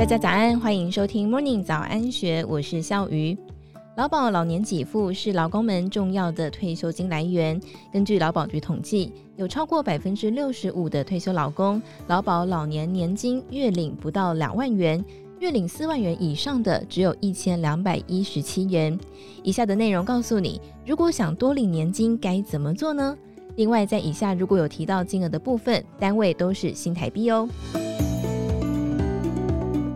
大家早安，欢迎收听 Morning 早安学，我是笑鱼。劳保老年给付是劳工们重要的退休金来源。根据劳保局统计，有超过百分之六十五的退休劳工，劳保老年年金月领不到两万元，月领四万元以上的只有一千两百一十七元。以下的内容告诉你，如果想多领年金该怎么做呢？另外，在以下如果有提到金额的部分，单位都是新台币哦。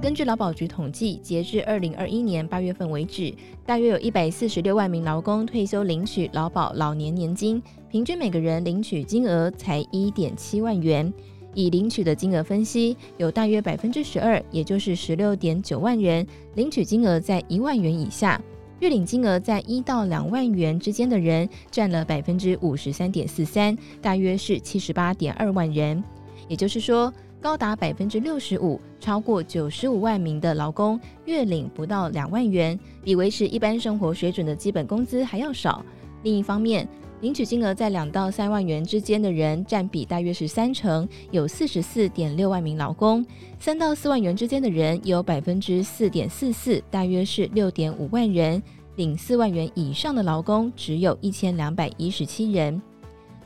根据劳保局统计，截至二零二一年八月份为止，大约有一百四十六万名劳工退休领取劳保老年年金，平均每个人领取金额才一点七万元。以领取的金额分析，有大约百分之十二，也就是十六点九万人领取金额在一万元以下，月领金额在一到两万元之间的人占了百分之五十三点四三，大约是七十八点二万人。也就是说，高达百分之六十五，超过九十五万名的劳工月领不到两万元，比维持一般生活水准的基本工资还要少。另一方面，领取金额在两到三万元之间的人占比大约是三成，有四十四点六万名劳工；三到四万元之间的人有百分之四点四四，大约是六点五万人。领四万元以上的劳工只有一千两百一十七人。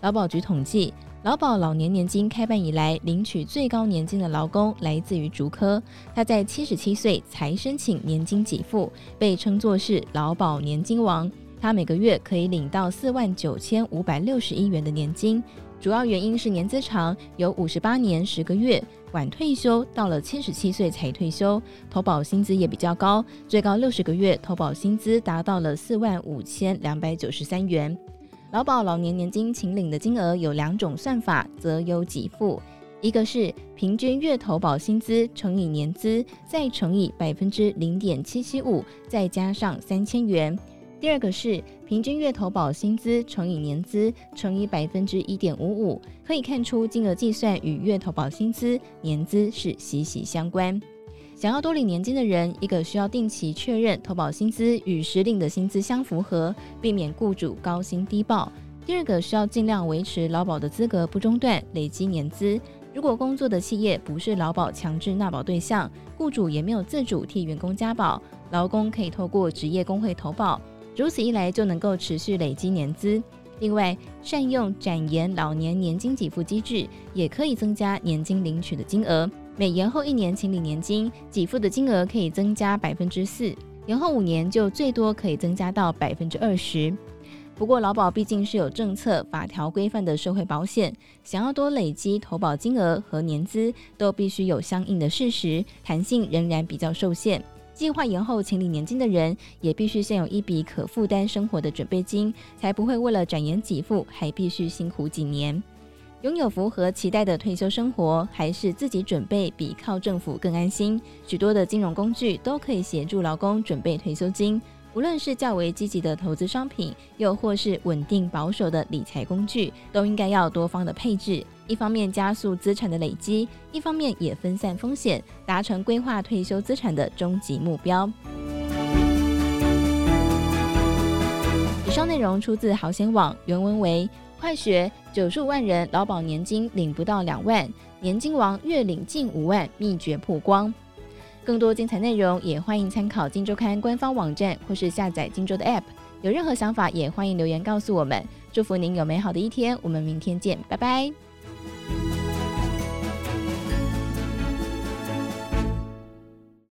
劳保局统计。劳保老年年金开办以来，领取最高年金的劳工来自于竹科。他在七十七岁才申请年金给付，被称作是劳保年金王。他每个月可以领到四万九千五百六十一元的年金，主要原因是年资长，有五十八年十个月，晚退休到了七十七岁才退休，投保薪资也比较高，最高六十个月投保薪资达到了四万五千两百九十三元。劳保老年年金请领的金额有两种算法择优给付，一个是平均月投保薪资乘以年资，再乘以百分之零点七七五，再加上三千元；第二个是平均月投保薪资乘以年资乘以百分之一点五五，可以看出金额计算与月投保薪资、年资是息息相关。想要多领年金的人，一个需要定期确认投保薪资与实领的薪资相符合，避免雇主高薪低报；第二个需要尽量维持劳保的资格不中断，累积年资。如果工作的企业不是劳保强制纳保对象，雇主也没有自主替员工加保，劳工可以透过职业工会投保，如此一来就能够持续累积年资。另外，善用展延老年年金给付机制，也可以增加年金领取的金额。每延后一年请领年金，给付的金额可以增加百分之四；延后五年就最多可以增加到百分之二十。不过，劳保毕竟是有政策法条规范的社会保险，想要多累积投保金额和年资，都必须有相应的事实，弹性仍然比较受限。计划延后请领年金的人，也必须先有一笔可负担生活的准备金，才不会为了展延给付还必须辛苦几年。拥有符合期待的退休生活，还是自己准备比靠政府更安心？许多的金融工具都可以协助劳工准备退休金，无论是较为积极的投资商品，又或是稳定保守的理财工具，都应该要多方的配置。一方面加速资产的累积，一方面也分散风险，达成规划退休资产的终极目标。以上内容出自豪险网，原文为。快学九十五万人劳保年金领不到两万，年金王月领近五万，秘诀曝光。更多精彩内容也欢迎参考《金周刊》官方网站或是下载《金周》的 App。有任何想法也欢迎留言告诉我们。祝福您有美好的一天，我们明天见，拜拜。